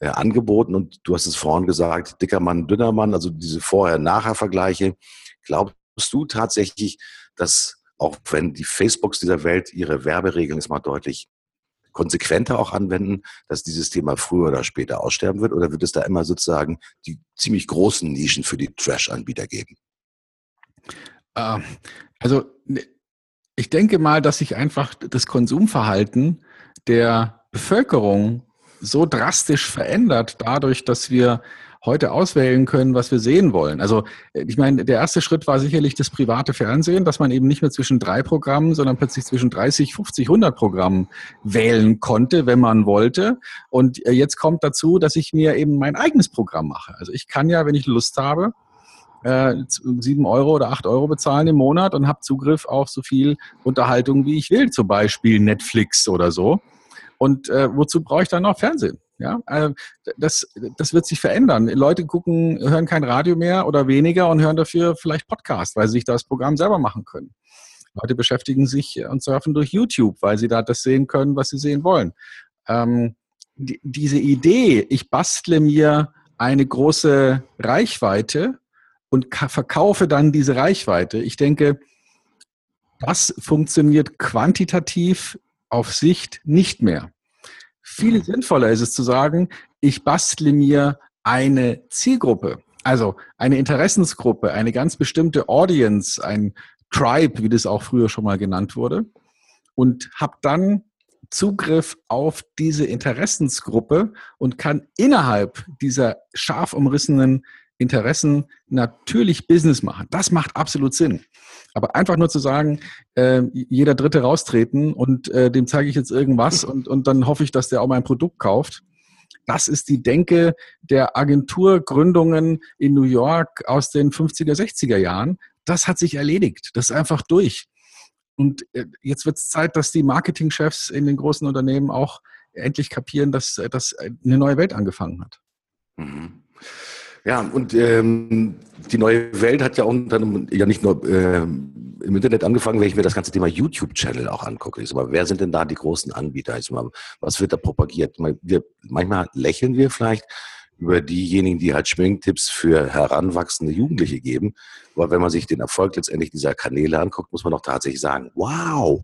äh, angeboten? Und du hast es vorhin gesagt, dicker Mann, dünner Mann, also diese Vorher-Nachher-Vergleiche. Glaubst du tatsächlich, dass auch wenn die Facebooks dieser Welt ihre Werberegeln jetzt mal deutlich konsequenter auch anwenden, dass dieses Thema früher oder später aussterben wird? Oder wird es da immer sozusagen die ziemlich großen Nischen für die Trash-Anbieter geben?
Äh, also ne, ich denke mal, dass sich einfach das Konsumverhalten der Bevölkerung so drastisch verändert, dadurch, dass wir heute auswählen können, was wir sehen wollen. Also ich meine, der erste Schritt war sicherlich das private Fernsehen, dass man eben nicht mehr zwischen drei Programmen, sondern plötzlich zwischen 30, 50, 100 Programmen wählen konnte, wenn man wollte. Und äh, jetzt kommt dazu, dass ich mir eben mein eigenes Programm mache. Also ich kann ja, wenn ich Lust habe, äh, sieben Euro oder acht Euro bezahlen im Monat und habe Zugriff auf so viel Unterhaltung, wie ich will, zum Beispiel Netflix oder so. Und äh, wozu brauche ich dann noch Fernsehen? Ja, äh, das, das wird sich verändern. Leute gucken, hören kein Radio mehr oder weniger und hören dafür vielleicht Podcast, weil sie sich das Programm selber machen können. Leute beschäftigen sich und surfen durch YouTube, weil sie da das sehen können, was sie sehen wollen. Ähm, die, diese Idee, ich bastle mir eine große Reichweite und verkaufe dann diese Reichweite. Ich denke, das funktioniert quantitativ auf Sicht nicht mehr. Viel mhm. sinnvoller ist es zu sagen, ich bastle mir eine Zielgruppe, also eine Interessensgruppe, eine ganz bestimmte Audience, ein Tribe, wie das auch früher schon mal genannt wurde, und habe dann Zugriff auf diese Interessensgruppe und kann innerhalb dieser scharf umrissenen Interessen natürlich Business machen. Das macht absolut Sinn. Aber einfach nur zu sagen, äh, jeder Dritte raustreten und äh, dem zeige ich jetzt irgendwas [LAUGHS] und, und dann hoffe ich, dass der auch mein Produkt kauft. Das ist die Denke der Agenturgründungen in New York aus den 50er, 60er Jahren. Das hat sich erledigt. Das ist einfach durch. Und äh, jetzt wird es Zeit, dass die Marketingchefs in den großen Unternehmen auch endlich kapieren, dass, dass eine neue Welt angefangen hat.
Mhm. Ja, und ähm, die neue Welt hat ja auch dann ja nicht nur äh, im Internet angefangen, wenn ich mir das ganze Thema YouTube-Channel auch angucke. Ich sag mal, wer sind denn da die großen Anbieter? Ich sag mal, was wird da propagiert? Wir, manchmal lächeln wir vielleicht über diejenigen, die halt Schminktipps für heranwachsende Jugendliche geben. Aber wenn man sich den Erfolg letztendlich dieser Kanäle anguckt, muss man doch tatsächlich sagen, wow,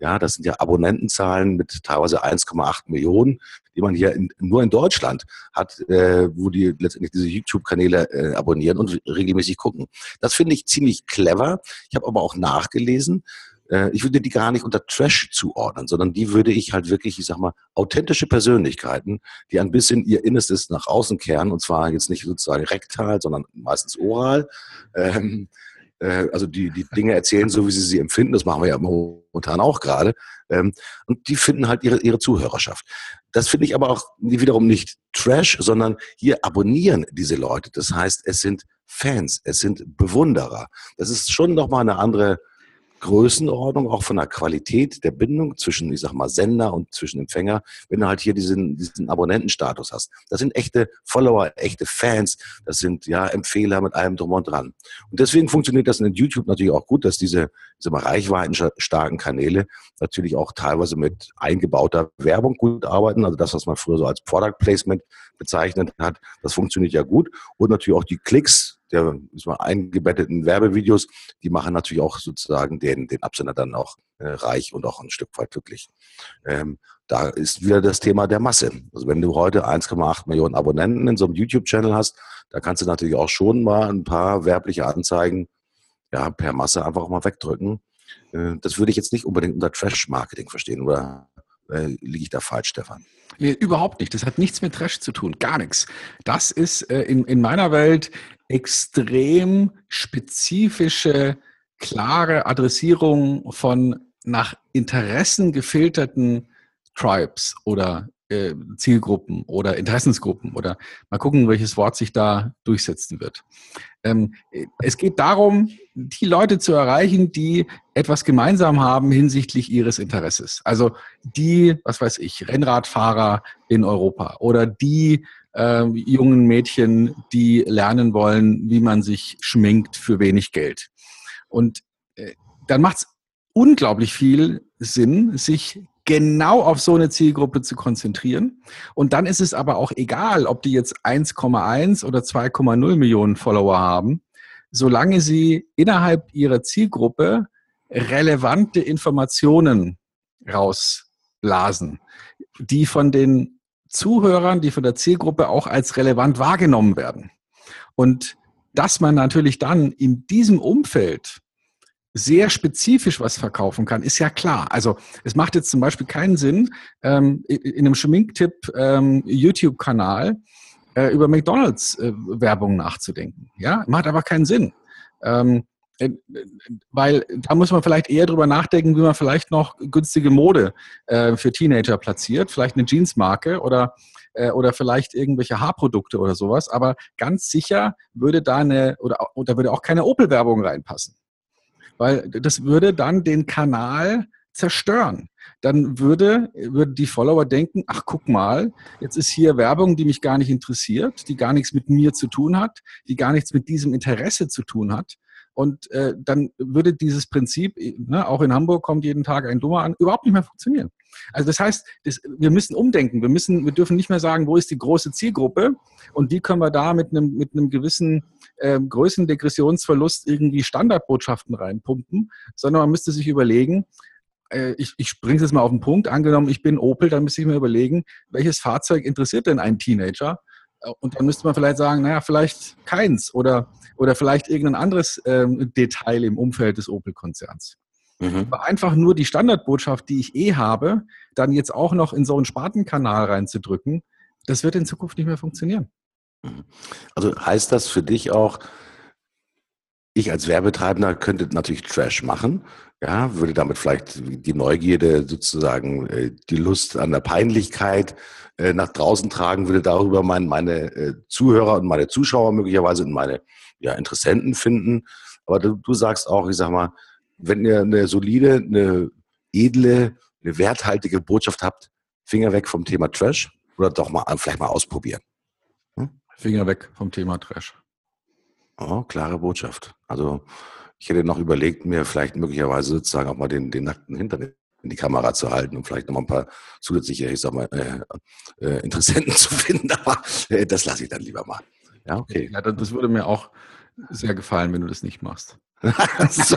ja, das sind ja Abonnentenzahlen mit teilweise 1,8 Millionen, die man hier in, nur in Deutschland hat, äh, wo die letztendlich diese YouTube-Kanäle äh, abonnieren und regelmäßig gucken. Das finde ich ziemlich clever. Ich habe aber auch nachgelesen, äh, ich würde die gar nicht unter Trash zuordnen, sondern die würde ich halt wirklich, ich sag mal, authentische Persönlichkeiten, die ein bisschen ihr Innerstes nach außen kehren, und zwar jetzt nicht sozusagen rektal, sondern meistens oral, ähm, äh, also die, die Dinge erzählen, so wie sie sie empfinden. Das machen wir ja momentan auch gerade. Ähm, und die finden halt ihre, ihre Zuhörerschaft. Das finde ich aber auch wiederum nicht Trash, sondern hier abonnieren diese Leute. Das heißt, es sind Fans, es sind Bewunderer. Das ist schon nochmal eine andere Größenordnung, auch von der Qualität der Bindung zwischen, ich sag mal, Sender und zwischen Empfänger, wenn du halt hier diesen, diesen Abonnentenstatus hast. Das sind echte Follower, echte Fans, das sind ja Empfehler mit allem drum und dran. Und deswegen funktioniert das in YouTube natürlich auch gut, dass diese, sag mal, reichweitenstarken Kanäle natürlich auch teilweise mit eingebauter Werbung gut arbeiten. Also das, was man früher so als Product Placement bezeichnet hat, das funktioniert ja gut. Und natürlich auch die Klicks, der eingebetteten Werbevideos, die machen natürlich auch sozusagen den, den Absender dann auch äh, reich und auch ein Stück weit glücklich. Ähm, da ist wieder das Thema der Masse. Also wenn du heute 1,8 Millionen Abonnenten in so einem YouTube-Channel hast, da kannst du natürlich auch schon mal ein paar werbliche Anzeigen ja, per Masse einfach mal wegdrücken. Äh, das würde ich jetzt nicht unbedingt unter Trash-Marketing verstehen, oder äh, liege ich da falsch, Stefan?
Nee, überhaupt nicht. Das hat nichts mit Trash zu tun. Gar nichts. Das ist äh, in, in meiner Welt extrem spezifische, klare Adressierung von nach Interessen gefilterten Tribes oder äh, Zielgruppen oder Interessensgruppen oder mal gucken, welches Wort sich da durchsetzen wird. Ähm, es geht darum, die Leute zu erreichen, die etwas gemeinsam haben hinsichtlich ihres Interesses. Also die, was weiß ich, Rennradfahrer in Europa oder die äh, jungen Mädchen, die lernen wollen, wie man sich schminkt für wenig Geld. Und äh, dann macht es unglaublich viel Sinn, sich genau auf so eine Zielgruppe zu konzentrieren. Und dann ist es aber auch egal, ob die jetzt 1,1 oder 2,0 Millionen Follower haben, solange sie innerhalb ihrer Zielgruppe relevante Informationen rausblasen, die von den Zuhörern, die von der Zielgruppe auch als relevant wahrgenommen werden. Und dass man natürlich dann in diesem Umfeld sehr spezifisch was verkaufen kann, ist ja klar. Also es macht jetzt zum Beispiel keinen Sinn, ähm, in einem Schminktipp ähm, äh, über McDonalds äh, Werbung nachzudenken. Ja, macht aber keinen Sinn. Ähm, äh, weil da muss man vielleicht eher drüber nachdenken, wie man vielleicht noch günstige Mode äh, für Teenager platziert, vielleicht eine Jeansmarke oder äh, oder vielleicht irgendwelche Haarprodukte oder sowas. Aber ganz sicher würde da eine oder, oder würde auch keine Opel-Werbung reinpassen weil das würde dann den Kanal zerstören. Dann würde, würde die Follower denken, ach guck mal, jetzt ist hier Werbung, die mich gar nicht interessiert, die gar nichts mit mir zu tun hat, die gar nichts mit diesem Interesse zu tun hat. Und äh, dann würde dieses Prinzip, ne, auch in Hamburg kommt jeden Tag ein Dummer an, überhaupt nicht mehr funktionieren. Also das heißt, das, wir müssen umdenken. Wir müssen, wir dürfen nicht mehr sagen, wo ist die große Zielgruppe und wie können wir da mit einem, mit einem gewissen äh, Größendegressionsverlust irgendwie Standardbotschaften reinpumpen, sondern man müsste sich überlegen, äh, ich, ich bringe es jetzt mal auf den Punkt, angenommen, ich bin Opel, dann müsste ich mir überlegen, welches Fahrzeug interessiert denn einen Teenager? Und dann müsste man vielleicht sagen, naja, vielleicht keins oder, oder vielleicht irgendein anderes ähm, Detail im Umfeld des Opel-Konzerns. Mhm. Aber einfach nur die Standardbotschaft, die ich eh habe, dann jetzt auch noch in so einen Spartenkanal reinzudrücken, das wird in Zukunft nicht mehr funktionieren.
Mhm. Also heißt das für dich auch, ich als Werbetreibender könnte natürlich Trash machen, ja, würde damit vielleicht die Neugierde sozusagen, äh, die Lust an der Peinlichkeit äh, nach draußen tragen, würde darüber mein, meine äh, Zuhörer und meine Zuschauer möglicherweise und meine ja, Interessenten finden. Aber du, du sagst auch, ich sag mal, wenn ihr eine solide, eine edle, eine werthaltige Botschaft habt, Finger weg vom Thema Trash oder doch mal vielleicht mal ausprobieren.
Hm? Finger weg vom Thema Trash.
Oh, klare Botschaft. Also ich hätte noch überlegt, mir vielleicht möglicherweise sozusagen auch mal den, den nackten Hintern in die Kamera zu halten und vielleicht noch mal ein paar zusätzliche, ich sag mal, äh, äh, Interessenten [LAUGHS] zu finden, aber äh, das lasse ich dann lieber mal.
Ja, okay. Ja, das würde mir auch sehr gefallen, wenn du das nicht machst. [LAUGHS]
so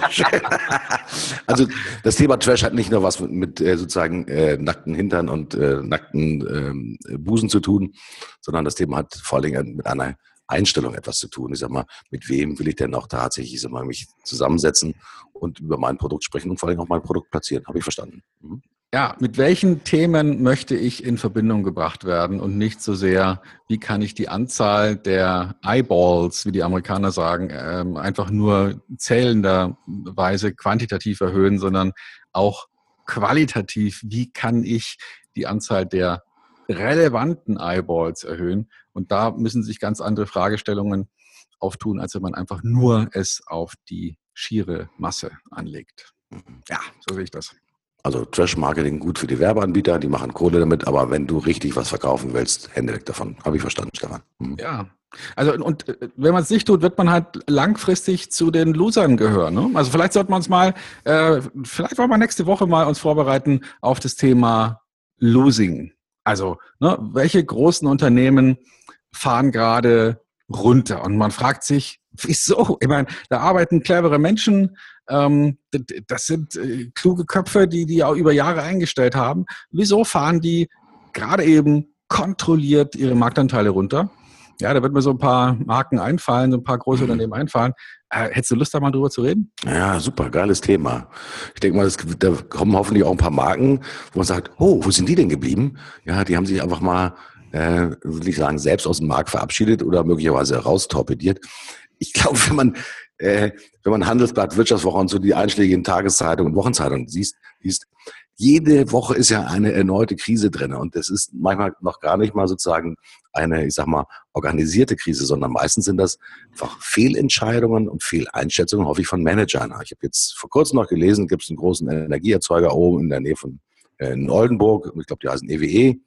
also das Thema Trash hat nicht nur was mit, mit äh, sozusagen äh, nackten Hintern und äh, nackten ähm, Busen zu tun, sondern das Thema hat vor allem mit einer Einstellung etwas zu tun. Ich sag mal, mit wem will ich denn auch tatsächlich ich sag mal, mich zusammensetzen und über mein Produkt sprechen und vor allem auch mein Produkt platzieren. Habe ich verstanden. Mhm.
Ja, mit welchen Themen möchte ich in Verbindung gebracht werden und nicht so sehr, wie kann ich die Anzahl der Eyeballs, wie die Amerikaner sagen, ähm, einfach nur zählenderweise quantitativ erhöhen, sondern auch qualitativ, wie kann ich die Anzahl der relevanten Eyeballs erhöhen. Und da müssen sich ganz andere Fragestellungen auftun, als wenn man einfach nur es auf die schiere Masse anlegt. Ja, so sehe ich das.
Also Trash-Marketing gut für die Werbeanbieter, die machen Kohle damit, aber wenn du richtig was verkaufen willst, Hände weg davon. Habe ich verstanden, Stefan.
Mhm. Ja. Also und äh, wenn man es nicht tut, wird man halt langfristig zu den Losern gehören. Ne? Also vielleicht sollten wir uns mal, äh, vielleicht wollen wir nächste Woche mal uns vorbereiten auf das Thema Losing. Also ne, welche großen Unternehmen fahren gerade runter? Und man fragt sich, wieso? Ich meine, da arbeiten clevere Menschen, ähm, das sind äh, kluge Köpfe, die die auch über Jahre eingestellt haben. Wieso fahren die gerade eben kontrolliert ihre Marktanteile runter? Ja, da wird mir so ein paar Marken einfallen, so ein paar große. Unternehmen einfallen. Äh, hättest du Lust, da mal drüber zu reden?
Ja, super, geiles Thema. Ich denke mal, das, da kommen hoffentlich auch ein paar Marken, wo man sagt, oh, wo sind die denn geblieben? Ja, die haben sich einfach mal, äh, will ich sagen, selbst aus dem Markt verabschiedet oder möglicherweise raustorpediert. Ich glaube, wenn man äh, wenn man Handelsblatt, Wirtschaftswoche und so die einschlägigen Tageszeitungen und Wochenzeitungen siehst, siehst, jede Woche ist ja eine erneute Krise drin und das ist manchmal noch gar nicht mal sozusagen eine, ich sag mal, organisierte Krise, sondern meistens sind das einfach Fehlentscheidungen und Fehleinschätzungen, hoffe ich, von Managern. Ich habe jetzt vor kurzem noch gelesen, gibt es einen großen Energieerzeuger oben in der Nähe von äh, in Oldenburg, ich glaube, die heißen EWE.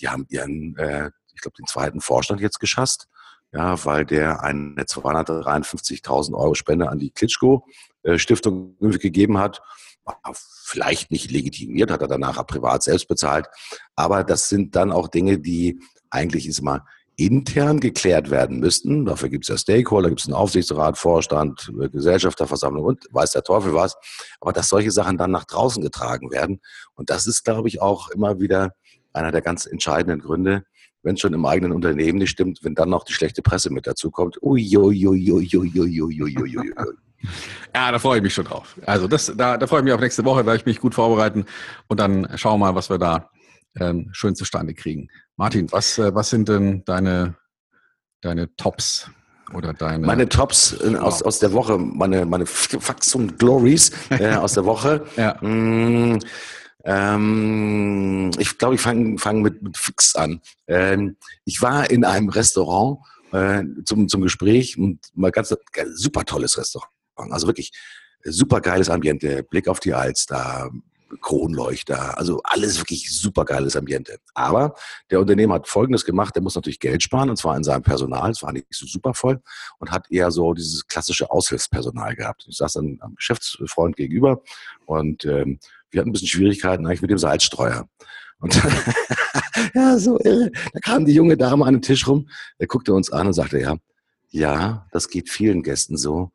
Die haben ihren, äh, ich glaube, den zweiten Vorstand jetzt geschasst ja, weil der eine 253.000 Euro Spende an die Klitschko-Stiftung gegeben hat. Vielleicht nicht legitimiert, hat er danach privat selbst bezahlt. Aber das sind dann auch Dinge, die eigentlich ist mal intern geklärt werden müssten. Dafür gibt es ja Stakeholder, gibt es einen Aufsichtsrat, Vorstand, Gesellschafterversammlung und weiß der Teufel was. Aber dass solche Sachen dann nach draußen getragen werden. Und das ist, glaube ich, auch immer wieder einer der ganz entscheidenden Gründe, wenn schon im eigenen Unternehmen nicht stimmt, wenn dann noch die schlechte Presse mit dazu kommt.
Ja, da freue ich mich schon drauf. Also das, da, da freue ich mich auf nächste Woche, werde ich mich gut vorbereiten und dann schauen wir mal, was wir da ähm, schön zustande kriegen. Martin, was, äh, was sind denn deine, deine Tops? Oder deine
meine Tops äh, aus, aus der Woche, meine, meine Facts und Glories äh, aus der Woche. [LAUGHS]
ja.
Mmh ähm, ich glaube, ich fange fang mit, mit Fix an. Ähm, ich war in einem Restaurant äh, zum, zum Gespräch und mal ganz super tolles Restaurant. Also wirklich super geiles Ambiente, Blick auf die Alster, Kronleuchter, also alles wirklich super geiles Ambiente. Aber der Unternehmer hat Folgendes gemacht, der muss natürlich Geld sparen, und zwar in seinem Personal, es war nicht so super voll, und hat eher so dieses klassische Aushilfspersonal gehabt. Ich saß dann am Geschäftsfreund gegenüber und ähm, wir hatten ein bisschen Schwierigkeiten eigentlich mit dem Salzstreuer. Und [LAUGHS] ja, so irre. Da kam die junge Dame an den Tisch rum, der guckte uns an und sagte, ja, ja, das geht vielen Gästen so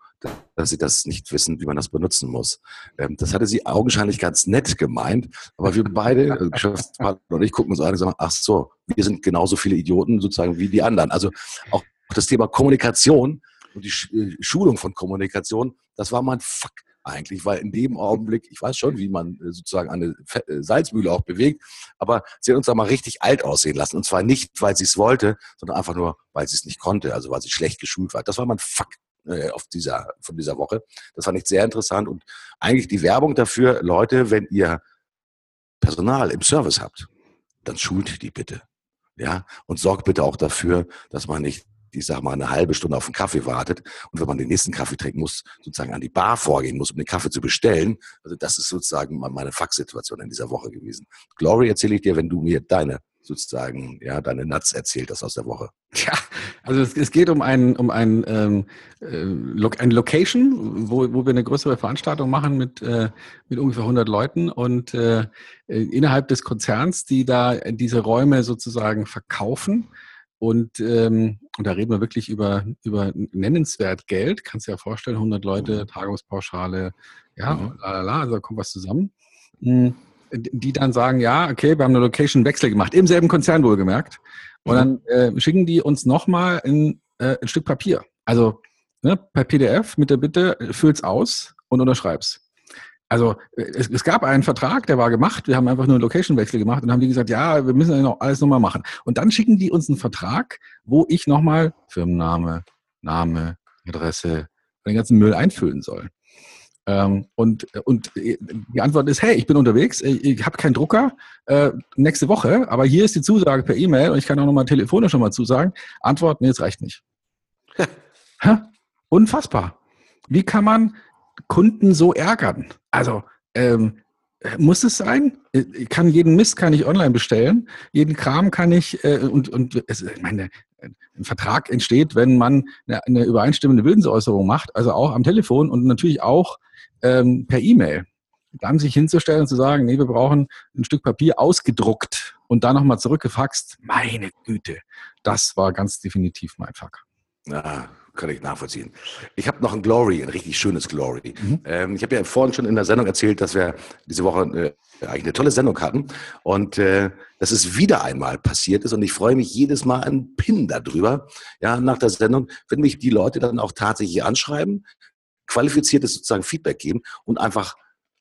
dass sie das nicht wissen, wie man das benutzen muss. Ähm, das hatte sie augenscheinlich ganz nett gemeint, aber wir beide, also Geschäftspartner und ich, gucken uns an und sagen, ach so, wir sind genauso viele Idioten sozusagen wie die anderen. Also auch das Thema Kommunikation und die äh, Schulung von Kommunikation, das war mein Fuck eigentlich, weil in dem Augenblick, ich weiß schon, wie man äh, sozusagen eine äh, Salzmühle auch bewegt, aber sie hat uns da mal richtig alt aussehen lassen. Und zwar nicht, weil sie es wollte, sondern einfach nur, weil sie es nicht konnte, also weil sie schlecht geschult war. Das war mein Fuck äh, auf dieser, von dieser Woche. Das fand ich sehr interessant und eigentlich die Werbung dafür, Leute, wenn ihr Personal im Service habt, dann schult die bitte. Ja, und sorgt bitte auch dafür, dass man nicht ich sag mal, eine halbe Stunde auf einen Kaffee wartet und wenn man den nächsten Kaffee trinken muss, sozusagen an die Bar vorgehen muss, um den Kaffee zu bestellen. Also das ist sozusagen meine Faxsituation in dieser Woche gewesen. Glory erzähle ich dir, wenn du mir deine sozusagen ja deine Nuts erzählt hast aus der Woche.
Ja, also es, es geht um ein um ein ähm, äh, eine Location, wo, wo wir eine größere Veranstaltung machen mit äh, mit ungefähr 100 Leuten und äh, äh, innerhalb des Konzerns, die da diese Räume sozusagen verkaufen. Und, ähm, und da reden wir wirklich über, über nennenswert Geld. Kannst du dir ja vorstellen, 100 Leute, mhm. Tagungspauschale, ja, mhm. la, also da kommt was zusammen. Mhm die dann sagen, ja, okay, wir haben eine Location-Wechsel gemacht, im selben Konzern wohlgemerkt. Und mhm. dann äh, schicken die uns nochmal ein, äh, ein Stück Papier. Also ne, per PDF mit der Bitte, füll's aus und unterschreib's. Also es, es, gab einen Vertrag, der war gemacht, wir haben einfach nur einen Location-Wechsel gemacht und haben die gesagt, ja, wir müssen ja noch alles nochmal machen. Und dann schicken die uns einen Vertrag, wo ich nochmal Firmenname, Name, Adresse, den ganzen Müll einfüllen soll. Ähm, und, und die Antwort ist, hey, ich bin unterwegs, ich, ich habe keinen Drucker, äh, nächste Woche, aber hier ist die Zusage per E-Mail und ich kann auch nochmal telefonisch schon mal zusagen. Antwort, nee, es reicht nicht. [LAUGHS] Unfassbar. Wie kann man Kunden so ärgern? Also, ähm, muss es sein? Ich kann jeden Mist kann ich online bestellen, jeden Kram kann ich äh, und und es, ich meine, ein Vertrag entsteht, wenn man eine, eine übereinstimmende Willensäußerung macht, also auch am Telefon und natürlich auch ähm, per E-Mail. Dann sich hinzustellen und zu sagen, nee, wir brauchen ein Stück Papier ausgedruckt und dann nochmal zurückgefaxt. Meine Güte, das war ganz definitiv mein Fuck.
Ja, kann ich nachvollziehen. Ich habe noch ein Glory, ein richtig schönes Glory. Mhm. Ähm, ich habe ja vorhin schon in der Sendung erzählt, dass wir diese Woche äh, eigentlich eine tolle Sendung hatten und äh, dass es wieder einmal passiert ist und ich freue mich jedes Mal ein Pin darüber. Ja, nach der Sendung, wenn mich die Leute dann auch tatsächlich anschreiben, qualifiziertes sozusagen Feedback geben und einfach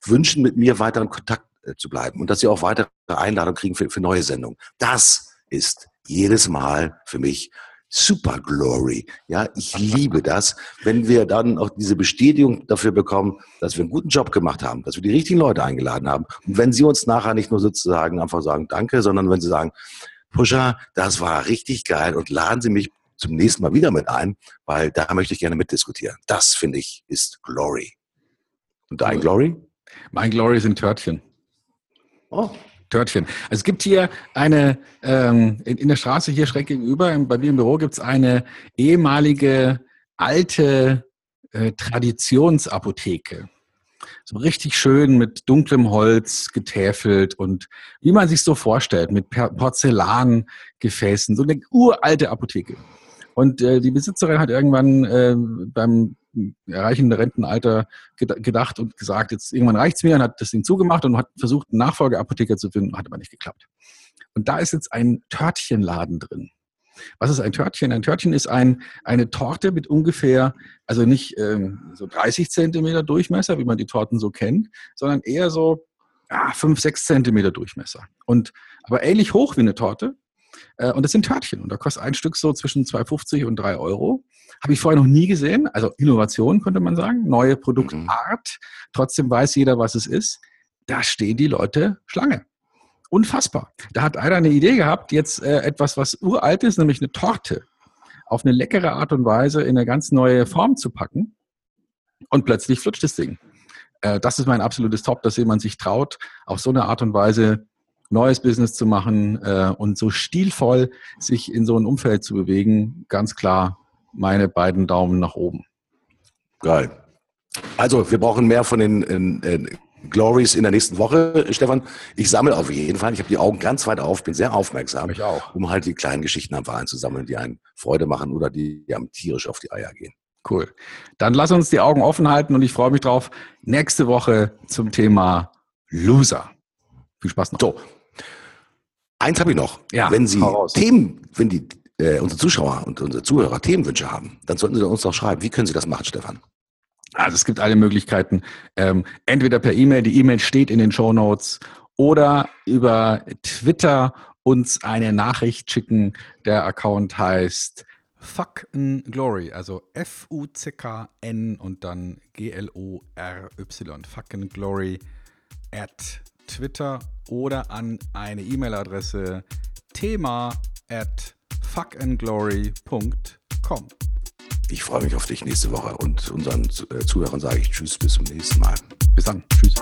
wünschen, mit mir weiter in Kontakt äh, zu bleiben und dass sie auch weitere Einladungen kriegen für, für neue Sendungen. Das ist jedes Mal für mich Super Glory. Ja, ich liebe das, wenn wir dann auch diese Bestätigung dafür bekommen, dass wir einen guten Job gemacht haben, dass wir die richtigen Leute eingeladen haben. Und wenn sie uns nachher nicht nur sozusagen einfach sagen Danke, sondern wenn sie sagen, Pusher, das war richtig geil und laden Sie mich zum nächsten Mal wieder mit ein, weil da möchte ich gerne mitdiskutieren. Das finde ich ist Glory. Und dein Glory?
Mein Glory sind Törtchen. Oh. Törtchen. Also es gibt hier eine, ähm, in, in, der Straße hier schräg gegenüber, bei mir im Büro gibt es eine ehemalige alte äh, Traditionsapotheke. So richtig schön mit dunklem Holz getäfelt und wie man sich so vorstellt, mit Porzellangefäßen, so eine uralte Apotheke. Und äh, die Besitzerin hat irgendwann äh, beim erreichenden Rentenalter gedacht und gesagt, jetzt irgendwann reicht's mir und hat das Ding zugemacht und hat versucht, einen Nachfolgeapotheker zu finden, hat aber nicht geklappt. Und da ist jetzt ein Törtchenladen drin. Was ist ein Törtchen? Ein Törtchen ist ein, eine Torte mit ungefähr, also nicht ähm, so 30 Zentimeter Durchmesser, wie man die Torten so kennt, sondern eher so ja, 5, 6 Zentimeter Durchmesser. Und aber ähnlich hoch wie eine Torte. Äh, und das sind Törtchen. Und da kostet ein Stück so zwischen 2,50 und 3 Euro. Habe ich vorher noch nie gesehen. Also Innovation könnte man sagen, neue Produktart. Trotzdem weiß jeder, was es ist. Da stehen die Leute Schlange. Unfassbar. Da hat einer eine Idee gehabt, jetzt äh, etwas, was uralt ist, nämlich eine Torte, auf eine leckere Art und Weise in eine ganz neue Form zu packen. Und plötzlich flutscht das Ding. Äh, das ist mein absolutes Top, dass jemand sich traut, auf so eine Art und Weise neues Business zu machen äh, und so stilvoll sich in so ein Umfeld zu bewegen. Ganz klar meine beiden Daumen nach oben.
Geil. Also, wir brauchen mehr von den in, in Glories in der nächsten Woche, Stefan. Ich sammle auf jeden Fall. Ich habe die Augen ganz weit auf, bin sehr aufmerksam,
ich auch.
um halt die kleinen Geschichten am Verein zu sammeln, die einen Freude machen oder die, die einem tierisch auf die Eier gehen.
Cool. Dann lass uns die Augen offen halten und ich freue mich drauf. Nächste Woche zum Thema Loser. Viel Spaß noch.
So. Eins habe ich noch.
Ja,
wenn Sie. Themen, wenn die äh, unsere Zuschauer und unsere Zuhörer Themenwünsche haben, dann sollten Sie uns doch schreiben. Wie können Sie das machen, Stefan?
Also es gibt alle Möglichkeiten. Ähm, entweder per E-Mail, die E-Mail steht in den Show Notes, oder über Twitter uns eine Nachricht schicken. Der Account heißt Fuck'n Glory, also F-U-C-K-N und dann G-L-O-R-Y. Fuck'n Glory at Twitter oder an eine E-Mail-Adresse thema at fuckandglory.com.
Ich freue mich auf dich nächste Woche und unseren äh, Zuhörern sage ich Tschüss, bis zum nächsten Mal.
Bis dann. Tschüss.